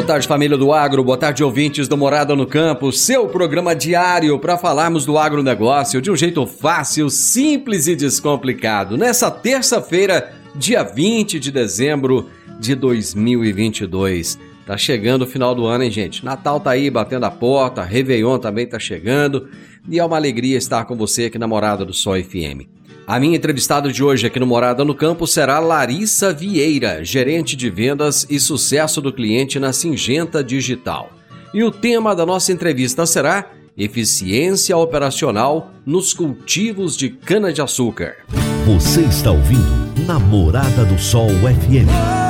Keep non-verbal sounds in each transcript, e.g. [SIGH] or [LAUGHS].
Boa tarde, família do Agro. Boa tarde, ouvintes do Morada no Campo. Seu programa diário para falarmos do agronegócio de um jeito fácil, simples e descomplicado. Nessa terça-feira, dia 20 de dezembro de 2022. Tá chegando o final do ano, hein, gente? Natal tá aí batendo a porta, Réveillon também tá chegando. E é uma alegria estar com você aqui na Morada do Sol FM. A minha entrevistada de hoje aqui no Morada no Campo será Larissa Vieira, gerente de vendas e sucesso do cliente na Singenta Digital. E o tema da nossa entrevista será Eficiência Operacional nos Cultivos de Cana-de-Açúcar. Você está ouvindo Namorada do Sol FM.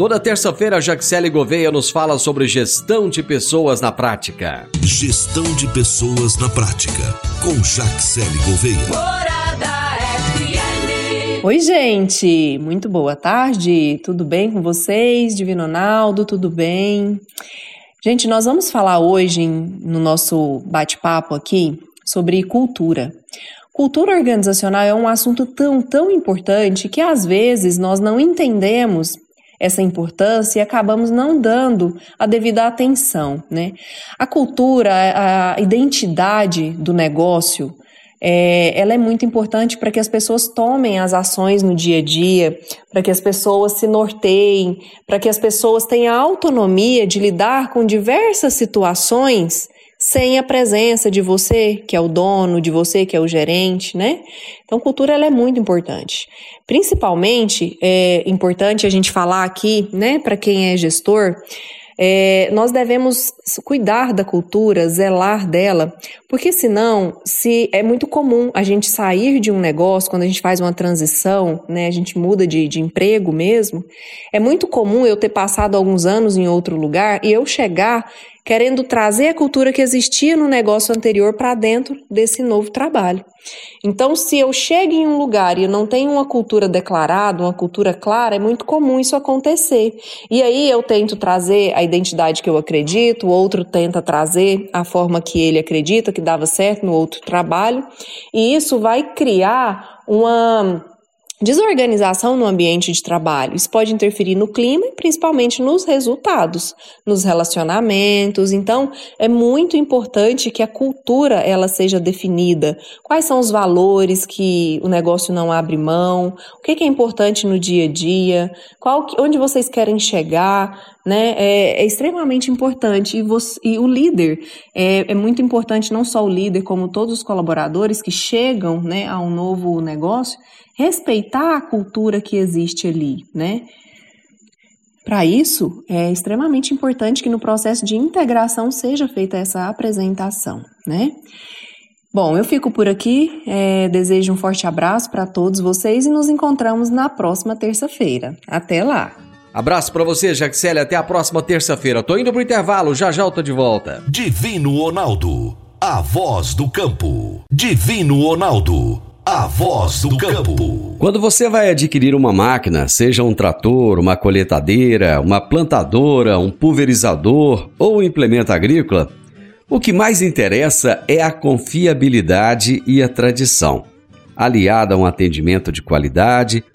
Toda terça-feira, a Jaxele Gouveia nos fala sobre gestão de pessoas na prática. Gestão de pessoas na prática. Com Jaxele Gouveia. Morada FM. Oi, gente! Muito boa tarde, tudo bem com vocês? Divino Ronaldo, tudo bem? Gente, nós vamos falar hoje no nosso bate-papo aqui sobre cultura. Cultura organizacional é um assunto tão, tão importante que às vezes nós não entendemos essa importância e acabamos não dando a devida atenção, né? A cultura, a identidade do negócio, é, ela é muito importante para que as pessoas tomem as ações no dia a dia, para que as pessoas se norteiem, para que as pessoas tenham autonomia de lidar com diversas situações sem a presença de você, que é o dono, de você, que é o gerente, né? Então, cultura ela é muito importante. Principalmente é importante a gente falar aqui, né, para quem é gestor, é, nós devemos cuidar da cultura, zelar dela, porque senão, se é muito comum a gente sair de um negócio, quando a gente faz uma transição, né, a gente muda de, de emprego mesmo, é muito comum eu ter passado alguns anos em outro lugar e eu chegar querendo trazer a cultura que existia no negócio anterior para dentro desse novo trabalho. Então, se eu chego em um lugar e não tenho uma cultura declarada, uma cultura clara, é muito comum isso acontecer. E aí eu tento trazer a identidade que eu acredito, o outro tenta trazer a forma que ele acredita que dava certo no outro trabalho, e isso vai criar uma Desorganização no ambiente de trabalho. Isso pode interferir no clima e principalmente nos resultados, nos relacionamentos. Então, é muito importante que a cultura ela seja definida. Quais são os valores que o negócio não abre mão? O que é importante no dia a dia? Qual, onde vocês querem chegar? Né? É, é extremamente importante. E, você, e o líder é, é, muito importante, não só o líder, como todos os colaboradores que chegam né, a um novo negócio respeitar a cultura que existe ali, né? Para isso, é extremamente importante que no processo de integração seja feita essa apresentação, né? Bom, eu fico por aqui. é, desejo um forte abraço para todos vocês e nos encontramos na próxima terça-feira. Até lá! Abraço pra você, Jaxele. Até a próxima terça-feira. Tô indo pro intervalo, já já eu tô de volta. Divino Ronaldo, a voz do campo. Divino Ronaldo, a voz do campo. Quando você vai adquirir uma máquina, seja um trator, uma colheitadeira, uma plantadora, um pulverizador ou um implemento agrícola, o que mais interessa é a confiabilidade e a tradição, aliada a um atendimento de qualidade,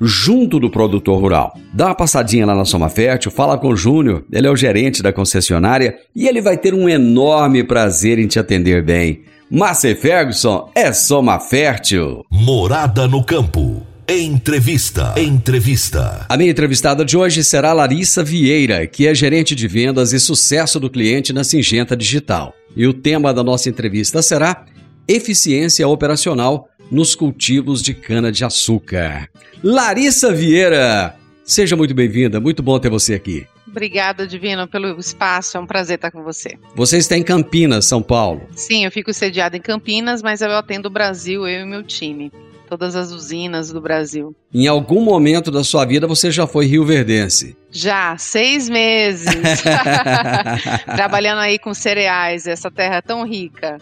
junto do produtor rural. Dá uma passadinha lá na Soma Fértil, fala com o Júnior, ele é o gerente da concessionária e ele vai ter um enorme prazer em te atender bem. Massey Ferguson é Soma Fértil. Morada no campo. Entrevista. Entrevista. A minha entrevistada de hoje será Larissa Vieira, que é gerente de vendas e sucesso do cliente na Singenta Digital. E o tema da nossa entrevista será Eficiência Operacional nos cultivos de cana-de-açúcar. Larissa Vieira, seja muito bem-vinda, muito bom ter você aqui. Obrigada, Divino, pelo espaço. É um prazer estar com você. Você está em Campinas, São Paulo. Sim, eu fico sediada em Campinas, mas eu atendo o Brasil, eu e meu time. Todas as usinas do Brasil. Em algum momento da sua vida você já foi rioverdense. Já, seis meses. [LAUGHS] Trabalhando aí com cereais, essa terra tão rica.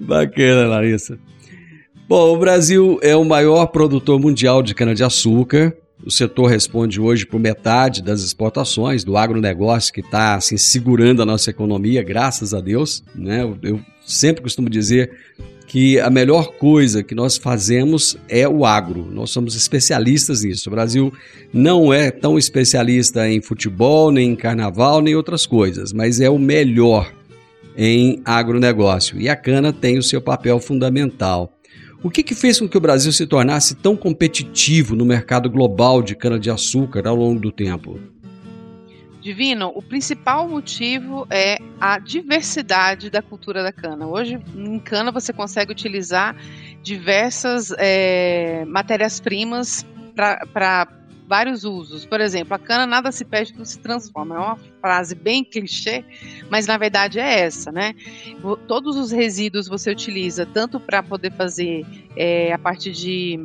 Bacana, Larissa. Bom, o Brasil é o maior produtor mundial de cana-de-açúcar. O setor responde hoje por metade das exportações do agronegócio que está assim, segurando a nossa economia, graças a Deus. Né? Eu, sempre costumo dizer que a melhor coisa que nós fazemos é o agro. Nós somos especialistas nisso. O Brasil não é tão especialista em futebol, nem em carnaval, nem outras coisas, mas é o melhor em agronegócio. E a cana tem o seu papel fundamental. O que, que fez com que o Brasil se tornasse tão competitivo no mercado global de cana-de-açúcar ao longo do tempo? Divino, o principal motivo é a diversidade da cultura da cana. Hoje, em cana, você consegue utilizar diversas é, matérias-primas para vários usos. Por exemplo, a cana nada se perde, tudo se transforma. É uma frase bem clichê, mas na verdade é essa, né? Todos os resíduos você utiliza tanto para poder fazer é, a parte de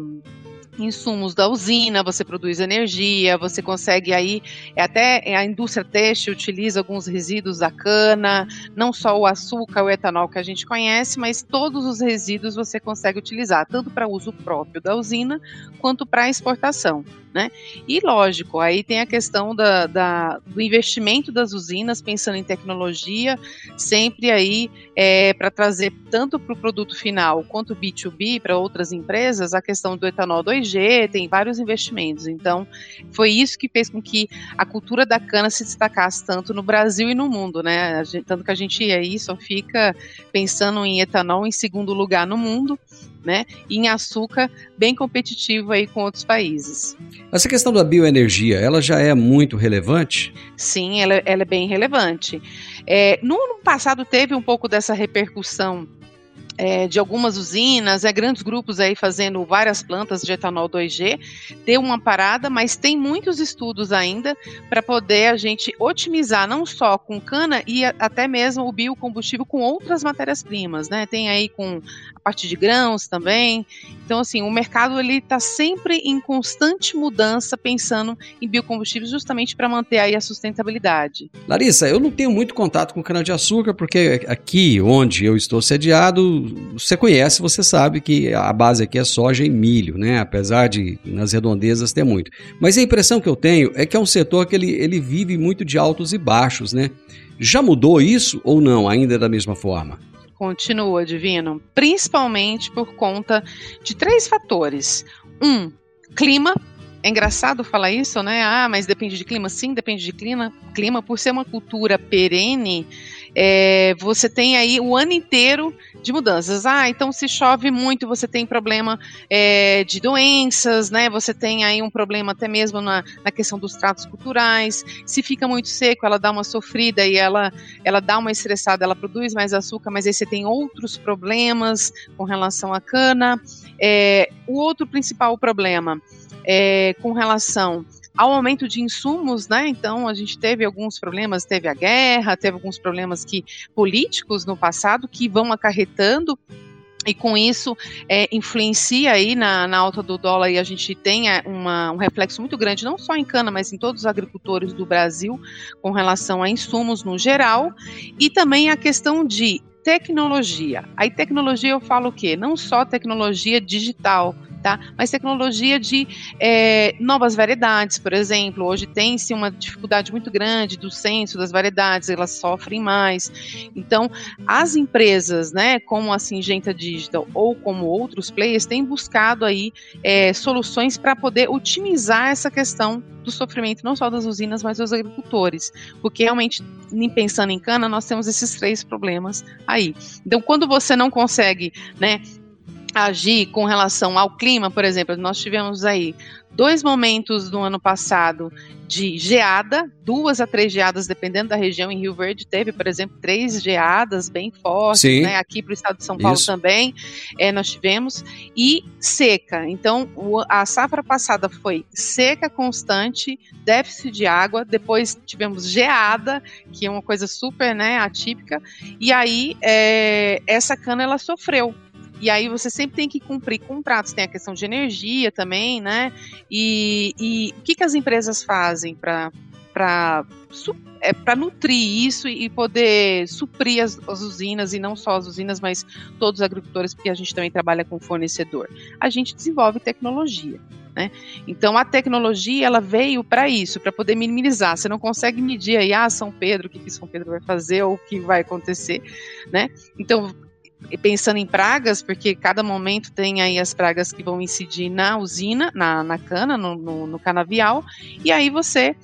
insumos da usina, você produz energia, você consegue aí, é até a indústria têxtil utiliza alguns resíduos da cana, não só o açúcar, o etanol que a gente conhece, mas todos os resíduos você consegue utilizar, tanto para uso próprio da usina, quanto para exportação. Né? E lógico, aí tem a questão da, da do investimento das usinas, pensando em tecnologia, sempre aí é, para trazer tanto para o produto final quanto B2B para outras empresas, a questão do etanol 2G, tem vários investimentos. Então, foi isso que fez com que a cultura da cana se destacasse tanto no Brasil e no mundo, né? Gente, tanto que a gente aí só fica pensando em etanol em segundo lugar no mundo né? E em açúcar bem competitivo aí com outros países. Essa questão da bioenergia, ela já é muito relevante? Sim, ela, ela é bem relevante. É, no ano passado teve um pouco dessa repercussão é, de algumas usinas, é, grandes grupos aí fazendo várias plantas de etanol 2G, deu uma parada, mas tem muitos estudos ainda para poder a gente otimizar não só com cana e a, até mesmo o biocombustível com outras matérias-primas, né? Tem aí com a parte de grãos também. Então, assim, o mercado ele está sempre em constante mudança, pensando em biocombustíveis justamente para manter aí a sustentabilidade. Larissa, eu não tenho muito contato com cana-de-açúcar, porque aqui onde eu estou sediado, você conhece, você sabe que a base aqui é soja e milho, né? Apesar de nas redondezas ter muito. Mas a impressão que eu tenho é que é um setor que ele, ele vive muito de altos e baixos, né? Já mudou isso ou não? Ainda é da mesma forma? Continua, Divino, principalmente por conta de três fatores. Um, clima. É engraçado falar isso, né? Ah, mas depende de clima. Sim, depende de clima. Clima, por ser uma cultura perene, é, você tem aí o ano inteiro de mudanças. Ah, então se chove muito, você tem problema é, de doenças, né? Você tem aí um problema até mesmo na, na questão dos tratos culturais. Se fica muito seco, ela dá uma sofrida e ela, ela dá uma estressada, ela produz mais açúcar, mas aí você tem outros problemas com relação à cana. É, o outro principal problema é com relação ao aumento de insumos, né? Então a gente teve alguns problemas, teve a guerra, teve alguns problemas que políticos no passado que vão acarretando e com isso é, influencia aí na, na, alta do dólar e a gente tem é, uma, um reflexo muito grande, não só em cana, mas em todos os agricultores do Brasil, com relação a insumos no geral, e também a questão de tecnologia. Aí tecnologia eu falo o quê? Não só tecnologia digital, tá? Mas tecnologia de é, novas variedades, por exemplo, hoje tem-se uma dificuldade muito grande do censo das variedades, elas sofrem mais. Então, as empresas, né, como a Singenta Digital ou como outros players, têm buscado aí é, soluções para poder otimizar essa questão do sofrimento não só das usinas, mas dos agricultores, porque realmente, pensando em cana, nós temos esses três problemas aí. Então, quando você não consegue, né, agir com relação ao clima, por exemplo, nós tivemos aí dois momentos no ano passado de geada, duas a três geadas, dependendo da região. Em Rio Verde teve, por exemplo, três geadas bem fortes, né? Aqui para o estado de São Paulo Isso. também é, nós tivemos e seca. Então o- a safra passada foi seca constante, déficit de água. Depois tivemos geada, que é uma coisa super, né, atípica. E aí é, essa cana ela sofreu. E aí você sempre tem que cumprir contratos, tem a questão de energia também, né? E, e o que, que as empresas fazem para é, para nutrir isso e poder suprir as, as usinas, e não só as usinas, mas todos os agricultores, porque a gente também trabalha com fornecedor. A gente desenvolve tecnologia. Né? Então a tecnologia ela veio para isso, para poder minimizar. Você não consegue medir aí, ah, São Pedro, o que, que São Pedro vai fazer ou o que vai acontecer, né? Então pensando em pragas, porque cada momento tem aí as pragas que vão incidir na usina, na, na cana, no, no, no canavial, e aí você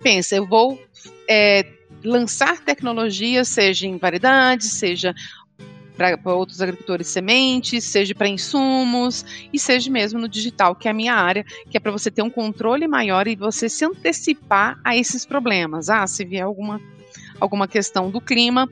pensa, eu vou é, lançar tecnologia, seja em variedades, seja para outros agricultores sementes, seja para insumos e seja mesmo no digital, que é a minha área, que é para você ter um controle maior e você se antecipar a esses problemas. Ah, se vier alguma, alguma questão do clima,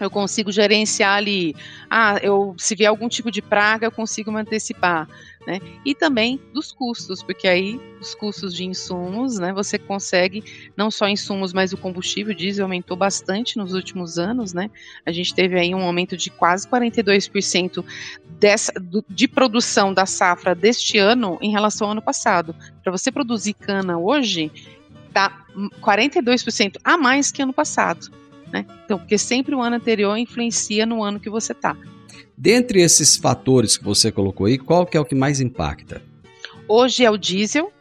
eu consigo gerenciar ali. Ah, eu se vier algum tipo de praga, eu consigo me antecipar. Né? E também dos custos, porque aí os custos de insumos, né? Você consegue não só insumos, mas o combustível, o diesel aumentou bastante nos últimos anos, né? A gente teve aí um aumento de quase 42% dessa, do, de produção da safra deste ano em relação ao ano passado. Para você produzir cana hoje, tá 42% a mais que ano passado. Né? Então, porque sempre o ano anterior influencia no ano que você está. Dentre esses fatores que você colocou aí, qual que é o que mais impacta? Hoje é o diesel,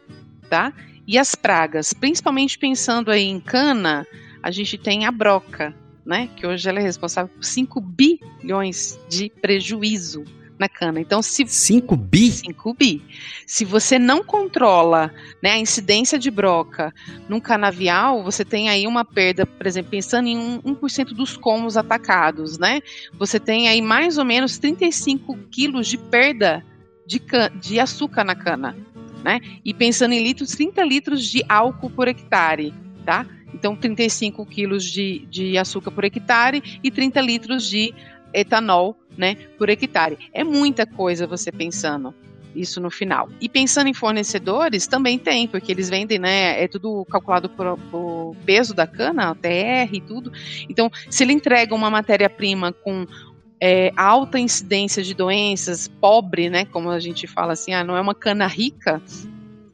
tá? E as pragas, principalmente pensando aí em cana, a gente tem a broca, né? Que hoje ela é responsável por 5 bilhões de prejuízo na cana. Então, se 5 bi? 5 bi. Se você não controla né, a incidência de broca num canavial, você tem aí uma perda, por exemplo, pensando em um, 1% dos comos atacados, né? Você tem aí mais ou menos 35 quilos de perda de, de açúcar na cana, né? E pensando em litros, 30 litros de álcool por hectare, tá? Então, 35 quilos de, de açúcar por hectare e 30 litros de etanol, né, por hectare. É muita coisa você pensando isso no final. E pensando em fornecedores, também tem, porque eles vendem, né, é tudo calculado por, por peso da cana, TR e tudo. Então, se ele entrega uma matéria-prima com é, alta incidência de doenças, pobre, né, como a gente fala assim, ah, não é uma cana rica,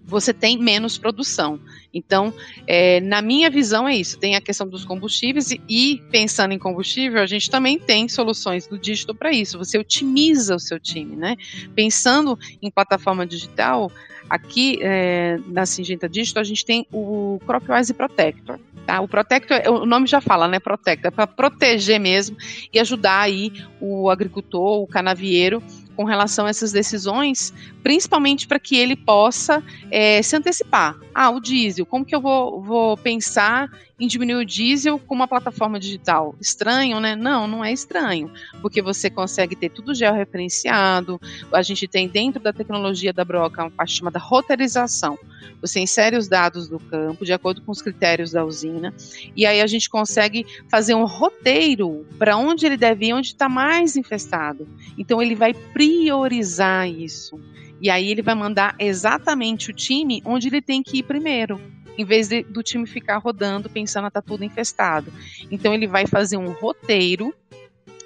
você tem menos produção. Então, é, na minha visão, é isso. Tem a questão dos combustíveis e, e, pensando em combustível, a gente também tem soluções do dígito para isso. Você otimiza o seu time, né? Pensando em plataforma digital, aqui é, na Singenta Digital, a gente tem o CropWise Protector. Tá? O Protector, o nome já fala, né? Protector, é para proteger mesmo e ajudar aí o agricultor, o canavieiro, com relação a essas decisões, principalmente para que ele possa é, se antecipar. Ah, o diesel, como que eu vou, vou pensar em diminuir o diesel com uma plataforma digital. Estranho, né? Não, não é estranho, porque você consegue ter tudo georreferenciado. A gente tem dentro da tecnologia da Broca uma parte chamada roteirização. Você insere os dados do campo de acordo com os critérios da usina, e aí a gente consegue fazer um roteiro para onde ele deve ir, onde está mais infestado. Então ele vai priorizar isso. E aí ele vai mandar exatamente o time onde ele tem que ir primeiro em vez de, do time ficar rodando pensando tá tudo infestado. Então ele vai fazer um roteiro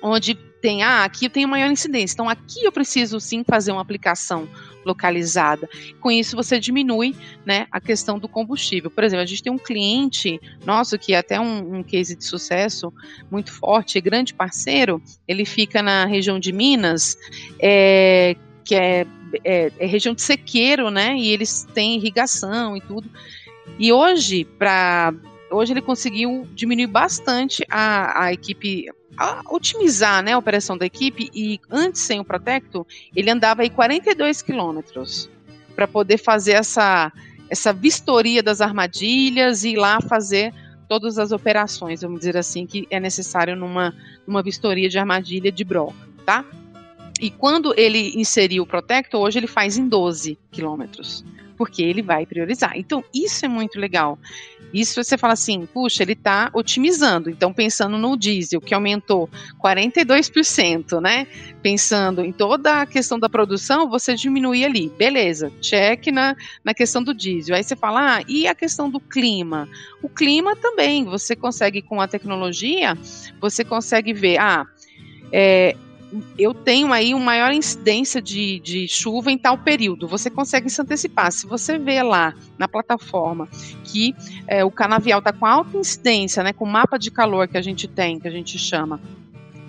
onde tem, ah, aqui eu tenho maior incidência, então aqui eu preciso sim fazer uma aplicação localizada. Com isso você diminui, né, a questão do combustível. Por exemplo, a gente tem um cliente nosso que é até um, um case de sucesso muito forte, grande parceiro, ele fica na região de Minas, é, que é, é, é região de sequeiro, né, e eles têm irrigação e tudo. E hoje, para hoje ele conseguiu diminuir bastante a, a equipe, a otimizar né, a operação da equipe e antes sem o Protecto, ele andava aí 42 quilômetros para poder fazer essa, essa vistoria das armadilhas e ir lá fazer todas as operações, vamos dizer assim, que é necessário numa, numa vistoria de armadilha de broca, tá? E quando ele inseriu o Protecto, hoje ele faz em 12 quilômetros porque ele vai priorizar. Então, isso é muito legal. Isso você fala assim, puxa, ele está otimizando. Então, pensando no diesel, que aumentou 42%, né? Pensando em toda a questão da produção, você diminui ali. Beleza, check na, na questão do diesel. Aí você fala, ah, e a questão do clima? O clima também, você consegue, com a tecnologia, você consegue ver, ah, é, eu tenho aí uma maior incidência de, de chuva em tal período. Você consegue se antecipar. Se você vê lá na plataforma que é, o canavial está com alta incidência, né, com mapa de calor que a gente tem, que a gente chama,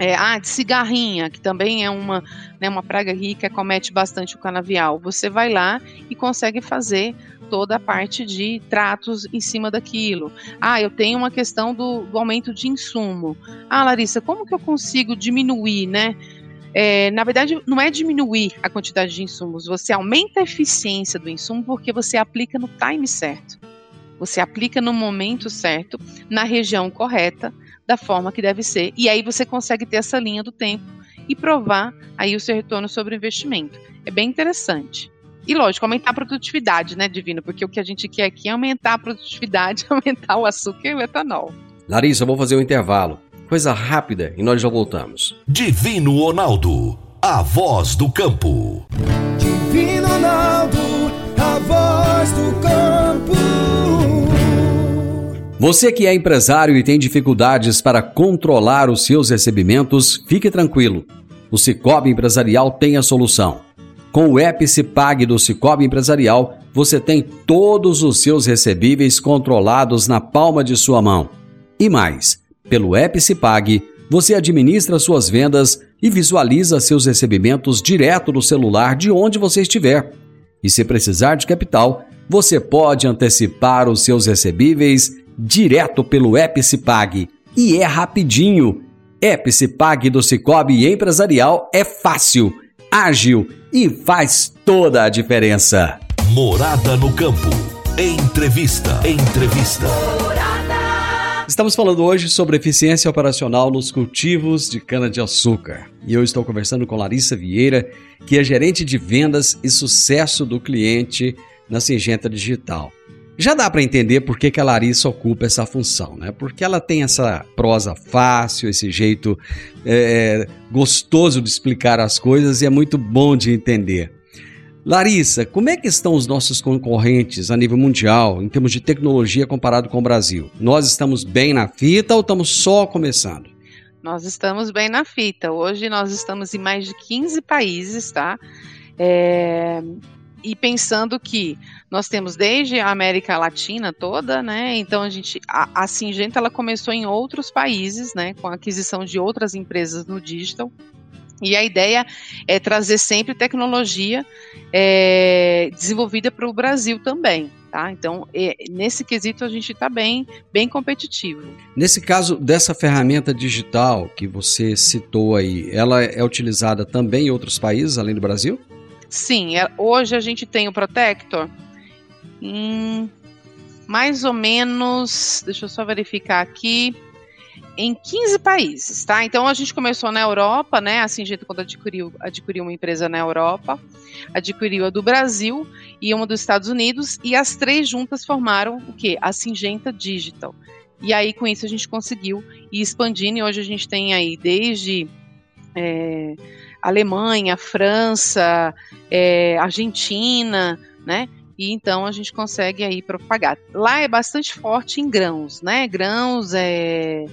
é, ah, de cigarrinha, que também é uma, né, uma praga rica, comete bastante o canavial. Você vai lá e consegue fazer toda a parte de tratos em cima daquilo. Ah, eu tenho uma questão do, do aumento de insumo. Ah, Larissa, como que eu consigo diminuir, né? É, na verdade, não é diminuir a quantidade de insumos, você aumenta a eficiência do insumo porque você aplica no time certo. Você aplica no momento certo, na região correta, da forma que deve ser. E aí você consegue ter essa linha do tempo e provar aí o seu retorno sobre o investimento. É bem interessante. E lógico, aumentar a produtividade, né, Divino? Porque o que a gente quer aqui é aumentar a produtividade, [LAUGHS] aumentar o açúcar e o etanol. Larissa, vou fazer um intervalo. Coisa rápida e nós já voltamos. Divino Ronaldo, a voz do campo. Divino Ronaldo, a voz do campo. Você que é empresário e tem dificuldades para controlar os seus recebimentos, fique tranquilo. O Cicobi Empresarial tem a solução. Com o app do Cicobi Empresarial, você tem todos os seus recebíveis controlados na palma de sua mão. E mais, pelo app você administra suas vendas e visualiza seus recebimentos direto no celular de onde você estiver. E se precisar de capital, você pode antecipar os seus recebíveis direto pelo Epicipag. E é rapidinho. Epicipag do Cicobi Empresarial é fácil, ágil e faz toda a diferença. Morada no campo. Entrevista. Entrevista. Estamos falando hoje sobre eficiência operacional nos cultivos de cana-de-açúcar. E eu estou conversando com Larissa Vieira, que é gerente de vendas e sucesso do cliente na Singenta Digital. Já dá para entender por que, que a Larissa ocupa essa função, né? Porque ela tem essa prosa fácil, esse jeito é, gostoso de explicar as coisas e é muito bom de entender. Larissa, como é que estão os nossos concorrentes a nível mundial em termos de tecnologia comparado com o Brasil? Nós estamos bem na fita ou estamos só começando? Nós estamos bem na fita. Hoje nós estamos em mais de 15 países, tá? É, e pensando que nós temos desde a América Latina toda, né? Então a gente a, a Singenta ela começou em outros países, né? Com a aquisição de outras empresas no digital. E a ideia é trazer sempre tecnologia é, desenvolvida para o Brasil também. Tá? Então, é, nesse quesito, a gente está bem, bem competitivo. Nesse caso dessa ferramenta digital que você citou aí, ela é utilizada também em outros países além do Brasil? Sim, é, hoje a gente tem o Protector em mais ou menos, deixa eu só verificar aqui, em 15 países, tá? Então a gente começou na Europa, né? A Singenta quando adquiriu, adquiriu uma empresa na Europa, adquiriu a do Brasil e uma dos Estados Unidos e as três juntas formaram o quê? A Singenta Digital. E aí com isso a gente conseguiu ir expandindo e hoje a gente tem aí desde é, Alemanha, França, é, Argentina, né? E então a gente consegue aí propagar. Lá é bastante forte em grãos, né? Grãos é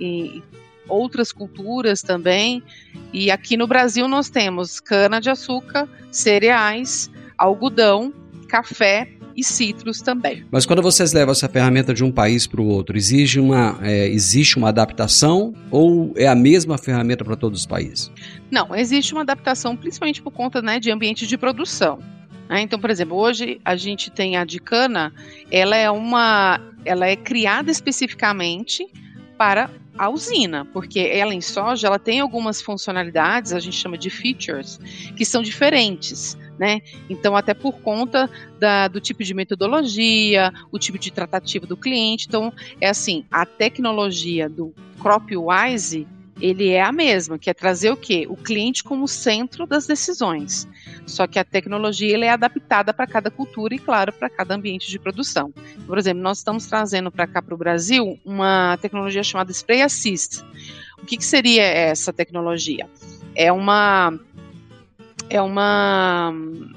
e outras culturas também. E aqui no Brasil nós temos cana-de-açúcar, cereais, algodão, café e citros também. Mas quando vocês levam essa ferramenta de um país para o outro, exige uma, é, existe uma adaptação ou é a mesma ferramenta para todos os países? Não, existe uma adaptação principalmente por conta né, de ambiente de produção. Né? Então, por exemplo, hoje a gente tem a de cana, ela é uma, ela é criada especificamente para a usina, porque ela em soja ela tem algumas funcionalidades, a gente chama de features, que são diferentes. Né? Então, até por conta da, do tipo de metodologia, o tipo de tratativa do cliente. Então, é assim, a tecnologia do CropWise ele é a mesma, que é trazer o quê? O cliente como centro das decisões. Só que a tecnologia ele é adaptada para cada cultura e, claro, para cada ambiente de produção. Por exemplo, nós estamos trazendo para cá para o Brasil uma tecnologia chamada Spray Assist. O que, que seria essa tecnologia? É uma é uma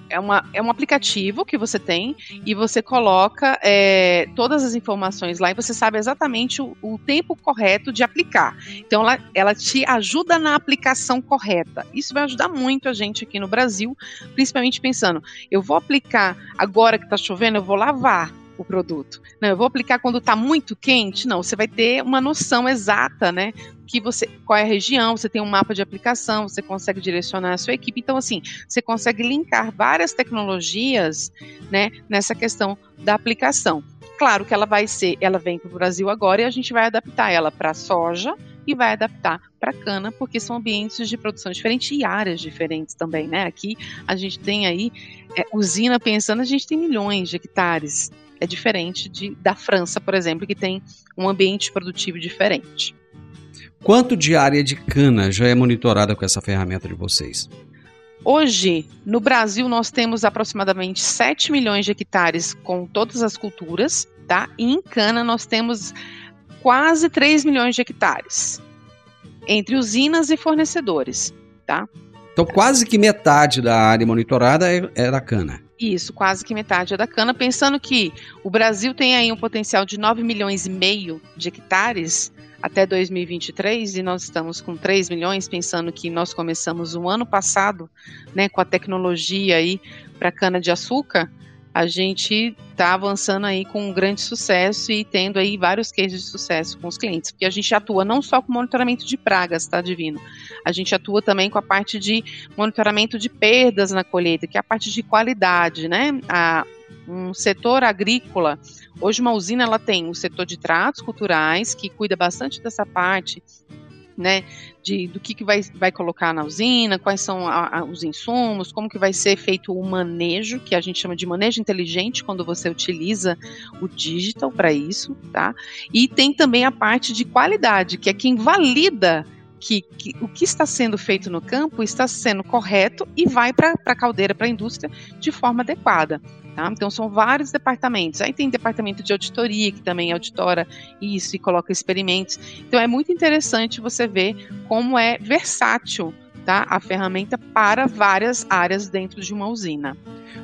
é, uma, é um aplicativo que você tem e você coloca é, todas as informações lá e você sabe exatamente o, o, tempo correto de aplicar. Então ela, ela te ajuda na aplicação correta. Isso vai ajudar muito a gente aqui no Brasil, principalmente pensando, eu vou aplicar agora que está chovendo, eu vou lavar o produto. Não, eu vou aplicar quando está muito quente? Não, você vai ter uma noção exata, né? Que você, qual é a região, você tem um mapa de aplicação, você consegue direcionar a sua equipe. Então, assim, você consegue linkar várias tecnologias, né, nessa questão da aplicação. Claro que ela vai ser, ela vem para o Brasil agora e a gente vai adaptar ela para soja e vai adaptar para cana, porque são ambientes de produção diferentes e áreas diferentes também, né? Aqui a gente tem aí é, usina pensando, a gente tem milhões de hectares é diferente de, da França, por exemplo, que tem um ambiente produtivo diferente. Quanto de área de cana já é monitorada com essa ferramenta de vocês? Hoje, no Brasil, nós temos aproximadamente 7 milhões de hectares com todas as culturas, tá? E em cana nós temos quase 3 milhões de hectares, entre usinas e fornecedores, tá? Então, quase que metade da área monitorada é, é da cana. Isso, quase que metade é da cana. Pensando que o Brasil tem aí um potencial de 9 milhões e meio de hectares até 2023 e nós estamos com 3 milhões, pensando que nós começamos o ano passado, né, com a tecnologia aí para cana de açúcar, a gente está avançando aí com um grande sucesso e tendo aí vários cases de sucesso com os clientes, porque a gente atua não só com monitoramento de pragas, tá, Divino? A gente atua também com a parte de monitoramento de perdas na colheita, que é a parte de qualidade, né? A, um setor agrícola, hoje uma usina ela tem um setor de tratos culturais, que cuida bastante dessa parte né, de, do que, que vai, vai colocar na usina, quais são a, a, os insumos, como que vai ser feito o manejo, que a gente chama de manejo inteligente, quando você utiliza o digital para isso, tá? E tem também a parte de qualidade, que é quem valida que, que, o que está sendo feito no campo está sendo correto e vai para a caldeira, para a indústria, de forma adequada. Tá? Então, são vários departamentos. Aí tem departamento de auditoria, que também auditora isso e coloca experimentos. Então, é muito interessante você ver como é versátil tá? a ferramenta para várias áreas dentro de uma usina.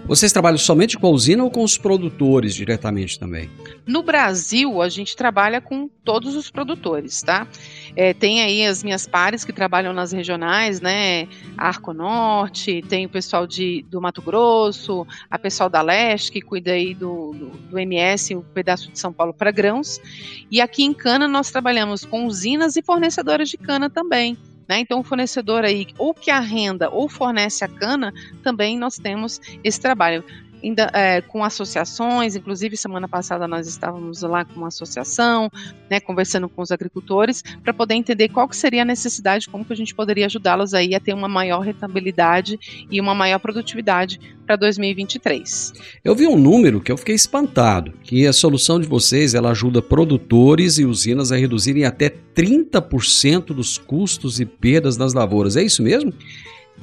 Vocês trabalham somente com a usina ou com os produtores diretamente também? No Brasil, a gente trabalha com todos os produtores, tá? É, tem aí as minhas pares que trabalham nas regionais, né? Arco Norte, tem o pessoal de, do Mato Grosso, a pessoal da Leste, que cuida aí do, do, do MS, o pedaço de São Paulo para grãos. E aqui em Cana nós trabalhamos com usinas e fornecedoras de cana também. Né? Então, o fornecedor aí, ou que arrenda ou fornece a cana, também nós temos esse trabalho. É, com associações, inclusive semana passada nós estávamos lá com uma associação, né, conversando com os agricultores, para poder entender qual que seria a necessidade, como que a gente poderia ajudá-los aí a ter uma maior rentabilidade e uma maior produtividade para 2023. Eu vi um número que eu fiquei espantado, que a solução de vocês ela ajuda produtores e usinas a reduzirem até 30% dos custos e perdas nas lavouras. É isso mesmo?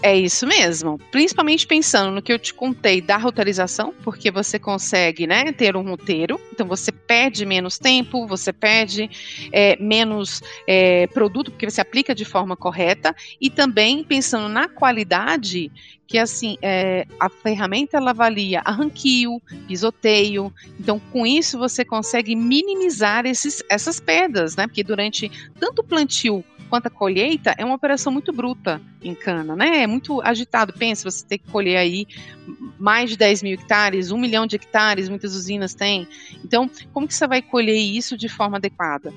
É isso mesmo. Principalmente pensando no que eu te contei da roteirização, porque você consegue né, ter um roteiro, então você perde menos tempo, você perde é, menos é, produto, porque você aplica de forma correta, e também pensando na qualidade, que assim, é, a ferramenta ela avalia arranquio, pisoteio, então com isso você consegue minimizar esses, essas perdas, né? Porque durante tanto plantio quanto a colheita, é uma operação muito bruta em cana, né? É muito agitado. Pensa, você tem que colher aí mais de 10 mil hectares, um milhão de hectares, muitas usinas têm. Então, como que você vai colher isso de forma adequada?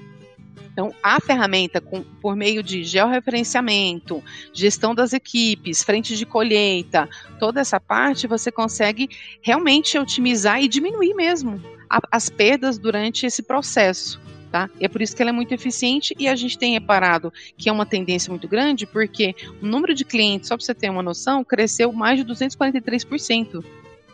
Então, a ferramenta, com, por meio de georreferenciamento, gestão das equipes, frente de colheita, toda essa parte, você consegue realmente otimizar e diminuir mesmo a, as perdas durante esse processo. Tá? E é por isso que ela é muito eficiente e a gente tem reparado que é uma tendência muito grande, porque o número de clientes, só para você ter uma noção, cresceu mais de 243%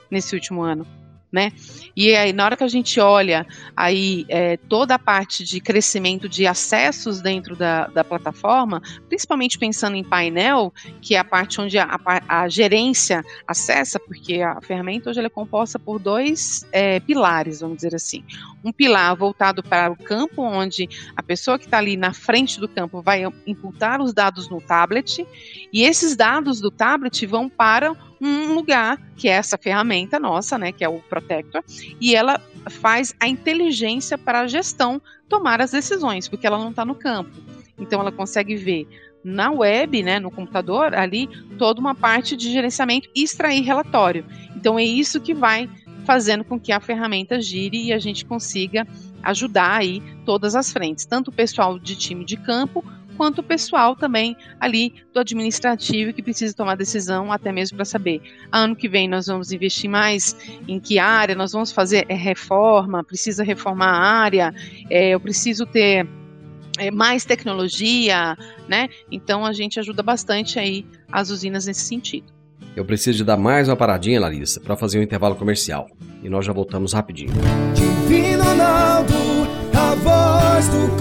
nesse último ano né? E aí, na hora que a gente olha aí é, toda a parte de crescimento de acessos dentro da, da plataforma, principalmente pensando em painel, que é a parte onde a, a, a gerência acessa, porque a ferramenta hoje é composta por dois é, pilares, vamos dizer assim. Um pilar voltado para o campo, onde a pessoa que está ali na frente do campo vai imputar os dados no tablet, e esses dados do tablet vão para um lugar, que é essa ferramenta nossa, né, que é o Protector, e ela faz a inteligência para a gestão tomar as decisões, porque ela não está no campo. Então ela consegue ver na web, né, no computador, ali, toda uma parte de gerenciamento e extrair relatório. Então é isso que vai fazendo com que a ferramenta gire e a gente consiga ajudar aí todas as frentes, tanto o pessoal de time de campo quanto o pessoal também ali do administrativo que precisa tomar decisão até mesmo para saber. Ano que vem nós vamos investir mais em que área, nós vamos fazer é, reforma, precisa reformar a área, é, eu preciso ter é, mais tecnologia, né? Então a gente ajuda bastante aí as usinas nesse sentido. Eu preciso de dar mais uma paradinha, Larissa, para fazer um intervalo comercial. E nós já voltamos rapidinho. Divino Ronaldo, a voz do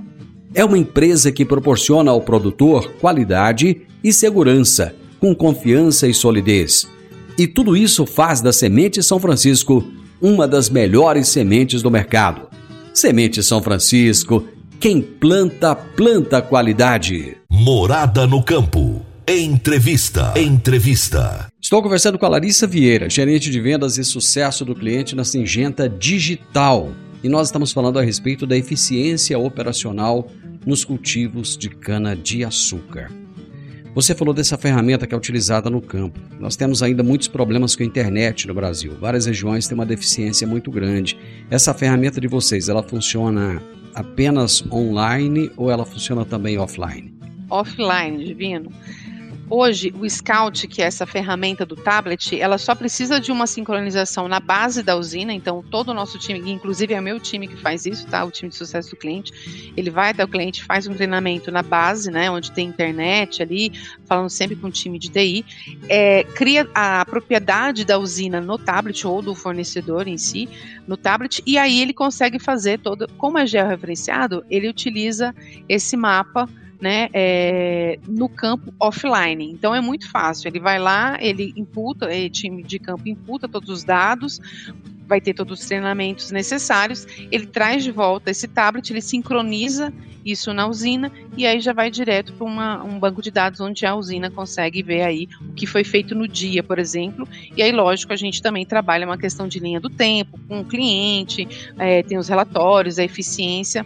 É uma empresa que proporciona ao produtor qualidade e segurança, com confiança e solidez. E tudo isso faz da Semente São Francisco uma das melhores sementes do mercado. Semente São Francisco, quem planta, planta qualidade. Morada no campo. Entrevista. Entrevista. Estou conversando com a Larissa Vieira, gerente de vendas e sucesso do cliente na Singenta Digital. E nós estamos falando a respeito da eficiência operacional nos cultivos de cana-de-açúcar. Você falou dessa ferramenta que é utilizada no campo. Nós temos ainda muitos problemas com a internet no Brasil. Várias regiões têm uma deficiência muito grande. Essa ferramenta de vocês, ela funciona apenas online ou ela funciona também offline? Offline, Divino. Hoje, o Scout, que é essa ferramenta do tablet, ela só precisa de uma sincronização na base da usina. Então, todo o nosso time, inclusive é o meu time que faz isso, tá? O time de sucesso do cliente, ele vai até o cliente, faz um treinamento na base, né? Onde tem internet ali, falando sempre com o time de TI, é, cria a propriedade da usina no tablet ou do fornecedor em si, no tablet, e aí ele consegue fazer todo, como é georreferenciado, ele utiliza esse mapa né, é, no campo offline. Então é muito fácil. Ele vai lá, ele imputa, o time de campo imputa todos os dados, vai ter todos os treinamentos necessários, ele traz de volta esse tablet, ele sincroniza isso na usina e aí já vai direto para um banco de dados onde a usina consegue ver aí o que foi feito no dia, por exemplo. E aí, lógico, a gente também trabalha uma questão de linha do tempo com o cliente, é, tem os relatórios, a eficiência.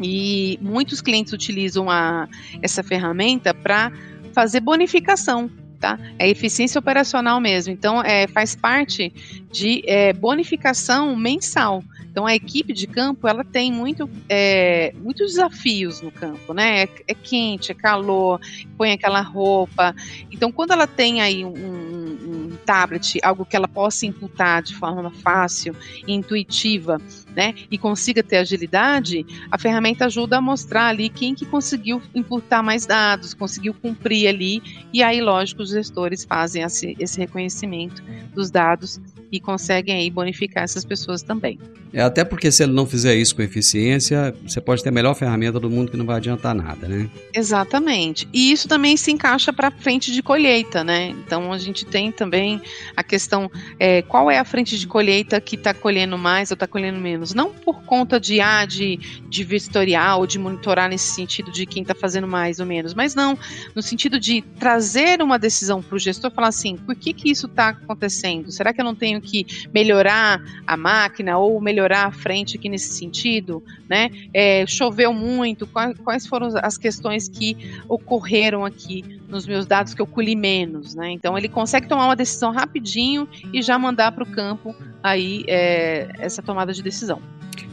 E muitos clientes utilizam a, essa ferramenta para fazer bonificação tá? É eficiência operacional mesmo. Então, é, faz parte de é, bonificação mensal. Então, a equipe de campo, ela tem muito, é, muitos desafios no campo, né? É, é, quente, é calor, põe aquela roupa. Então, quando ela tem aí um, um, um tablet, algo que ela possa imputar de forma fácil e intuitiva, né, e consiga ter agilidade, a ferramenta ajuda a mostrar ali quem que conseguiu imputar mais dados, conseguiu cumprir ali, e aí, lógico, os gestores fazem esse, esse reconhecimento dos dados e conseguem aí bonificar essas pessoas também. É, até porque se ele não fizer isso com eficiência, você pode ter a melhor ferramenta do mundo que não vai adiantar nada, né? Exatamente. E isso também se encaixa para a frente de colheita, né? Então a gente tem também a questão é, qual é a frente de colheita que está colhendo mais ou está colhendo menos. Não por conta de ah, de, de vistorial de monitorar nesse sentido de quem está fazendo mais ou menos, mas não, no sentido de trazer uma decisão para o gestor falar assim, por que, que isso está acontecendo? Será que eu não tenho que melhorar a máquina ou melhorar a frente aqui nesse sentido, né? É, choveu muito, quais, quais foram as questões que ocorreram aqui nos meus dados que eu colhi menos, né? Então ele consegue tomar uma decisão rapidinho e já mandar para o campo aí é, essa tomada de decisão.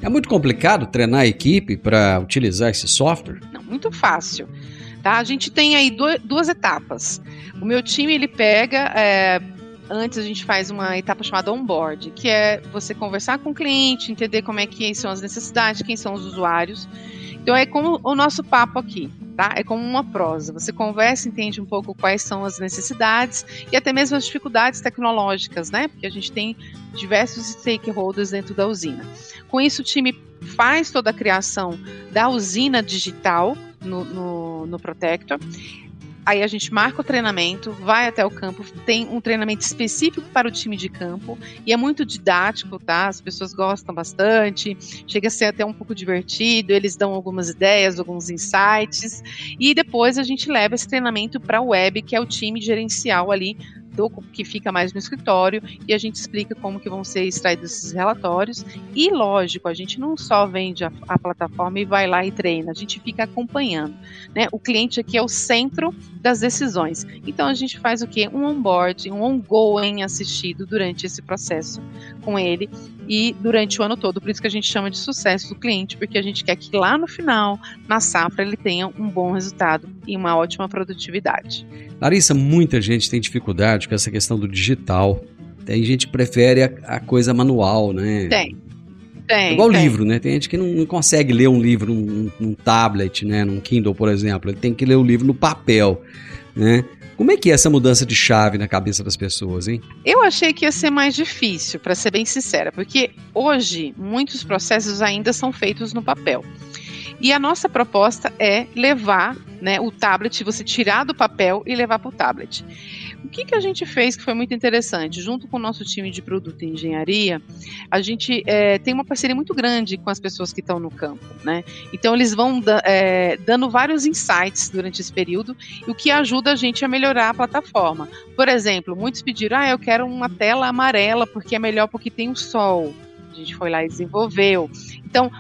É muito complicado treinar a equipe para utilizar esse software? Não, muito fácil. Tá? A gente tem aí duas etapas. O meu time ele pega é, antes a gente faz uma etapa chamada onboard, que é você conversar com o cliente, entender como é que são as necessidades, quem são os usuários. Então é como o nosso papo aqui, tá? É como uma prosa. Você conversa, entende um pouco quais são as necessidades e até mesmo as dificuldades tecnológicas, né? Porque a gente tem diversos stakeholders dentro da usina. Com isso, o time faz toda a criação da usina digital no, no, no Protector Aí a gente marca o treinamento, vai até o campo, tem um treinamento específico para o time de campo e é muito didático, tá? As pessoas gostam bastante, chega a ser até um pouco divertido, eles dão algumas ideias, alguns insights e depois a gente leva esse treinamento para a web, que é o time gerencial ali do que fica mais no escritório e a gente explica como que vão ser extraídos esses relatórios. E lógico, a gente não só vende a, a plataforma e vai lá e treina, a gente fica acompanhando. Né? O cliente aqui é o centro das decisões. Então a gente faz o que? Um onboard, um ongoing assistido durante esse processo com ele e durante o ano todo. Por isso que a gente chama de sucesso do cliente, porque a gente quer que lá no final, na safra, ele tenha um bom resultado e uma ótima produtividade. Larissa, muita gente tem dificuldade com essa questão do digital. Tem gente que prefere a, a coisa manual, né? Tem. Tem, é Igual tem. livro, né? Tem gente que não, não consegue ler um livro num, num, tablet, né? Num Kindle, por exemplo. Ele tem que ler o livro no papel, né? Como é que é essa mudança de chave na cabeça das pessoas, hein? Eu achei que ia ser mais difícil, para ser bem sincera, porque hoje muitos processos ainda são feitos no papel. E a nossa proposta é levar né, o tablet, você tirar do papel e levar para o tablet. O que, que a gente fez que foi muito interessante? Junto com o nosso time de produto e engenharia, a gente é, tem uma parceria muito grande com as pessoas que estão no campo. Né? Então, eles vão da, é, dando vários insights durante esse período, o que ajuda a gente a melhorar a plataforma. Por exemplo, muitos pediram: ah, eu quero uma tela amarela porque é melhor porque tem o sol. A gente foi lá e desenvolveu. Então,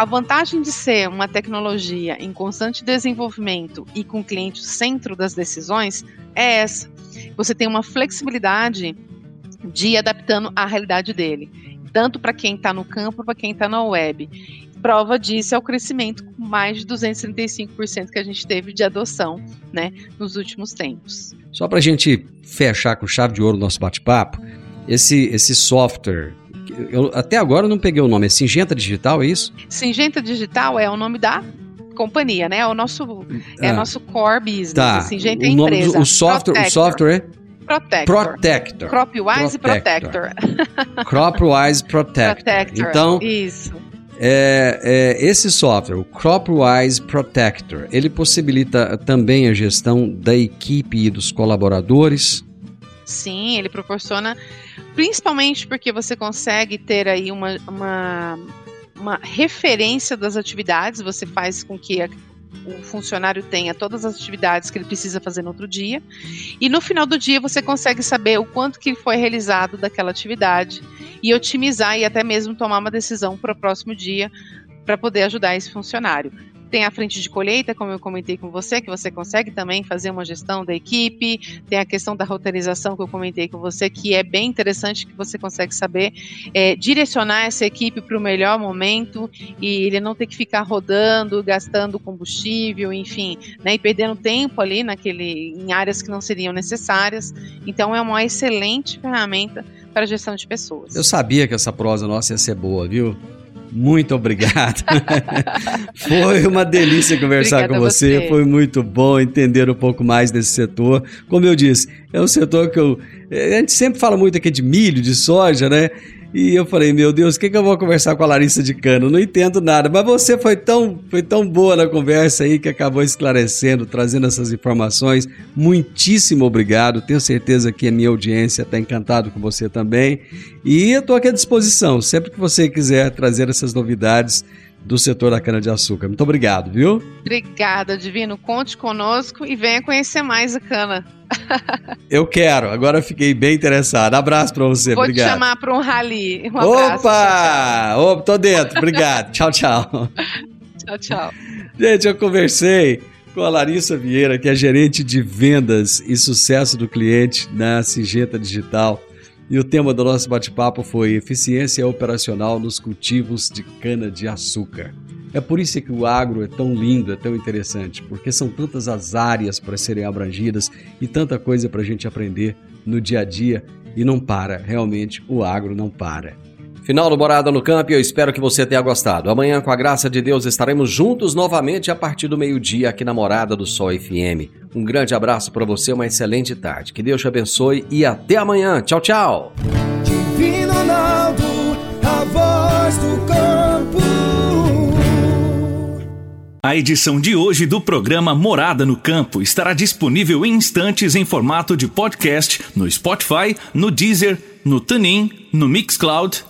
a vantagem de ser uma tecnologia em constante desenvolvimento e com o cliente centro das decisões é essa. Você tem uma flexibilidade de ir adaptando à realidade dele, tanto para quem está no campo, para quem está na web. Prova disso é o crescimento com mais de 235% que a gente teve de adoção né, nos últimos tempos. Só para a gente fechar com chave de ouro o nosso bate-papo, esse, esse software eu, até agora eu não peguei o nome. É Singenta Digital, é isso? Singenta Digital é o nome da companhia, né? É o nosso, é ah, nosso core business. Tá. Singenta é o nome empresa. O, software, o software é? Protector. Protector. Cropwise Protector. Protector. [LAUGHS] [LAUGHS] Cropwise Protector. Protector. Então, isso. É, é, esse software, o Cropwise Protector, ele possibilita também a gestão da equipe e dos colaboradores? Sim, ele proporciona, principalmente porque você consegue ter aí uma, uma, uma referência das atividades, você faz com que a, o funcionário tenha todas as atividades que ele precisa fazer no outro dia, e no final do dia você consegue saber o quanto que foi realizado daquela atividade e otimizar e até mesmo tomar uma decisão para o próximo dia para poder ajudar esse funcionário. Tem a frente de colheita, como eu comentei com você, que você consegue também fazer uma gestão da equipe. Tem a questão da roteirização que eu comentei com você, que é bem interessante, que você consegue saber é, direcionar essa equipe para o melhor momento e ele não ter que ficar rodando, gastando combustível, enfim, né, e perdendo tempo ali naquele, em áreas que não seriam necessárias. Então é uma excelente ferramenta para a gestão de pessoas. Eu sabia que essa prosa nossa ia ser boa, viu? Muito obrigado. [LAUGHS] foi uma delícia conversar Obrigada com você. você. Foi muito bom entender um pouco mais desse setor. Como eu disse, é um setor que eu. A gente sempre fala muito aqui de milho, de soja, né? E eu falei, meu Deus, o que, que eu vou conversar com a Larissa de Cano? Não entendo nada. Mas você foi tão, foi tão boa na conversa aí que acabou esclarecendo, trazendo essas informações. Muitíssimo obrigado. Tenho certeza que a minha audiência está encantado com você também. E eu estou aqui à disposição. Sempre que você quiser trazer essas novidades, do setor da cana-de-açúcar. Muito obrigado, viu? Obrigada, Divino. Conte conosco e venha conhecer mais a cana. [LAUGHS] Eu quero, agora eu fiquei bem interessado. Abraço para você, Vou obrigado. te chamar para um rally. Um Opa! Opa, tô dentro, obrigado. [LAUGHS] tchau, tchau. Tchau, tchau. Gente, eu conversei com a Larissa Vieira, que é gerente de vendas e sucesso do cliente na Singenta Digital. E o tema do nosso bate-papo foi eficiência operacional nos cultivos de cana-de-açúcar. É por isso que o agro é tão lindo, é tão interessante, porque são tantas as áreas para serem abrangidas e tanta coisa para a gente aprender no dia a dia e não para, realmente o agro não para. Final do Morada no Campo e eu espero que você tenha gostado. Amanhã, com a graça de Deus, estaremos juntos novamente a partir do meio-dia aqui na Morada do Sol FM. Um grande abraço para você, uma excelente tarde. Que Deus te abençoe e até amanhã. Tchau, tchau. Divino Ronaldo, a voz do campo. A edição de hoje do programa Morada no Campo estará disponível em instantes em formato de podcast no Spotify, no Deezer, no TuneIn, no Mixcloud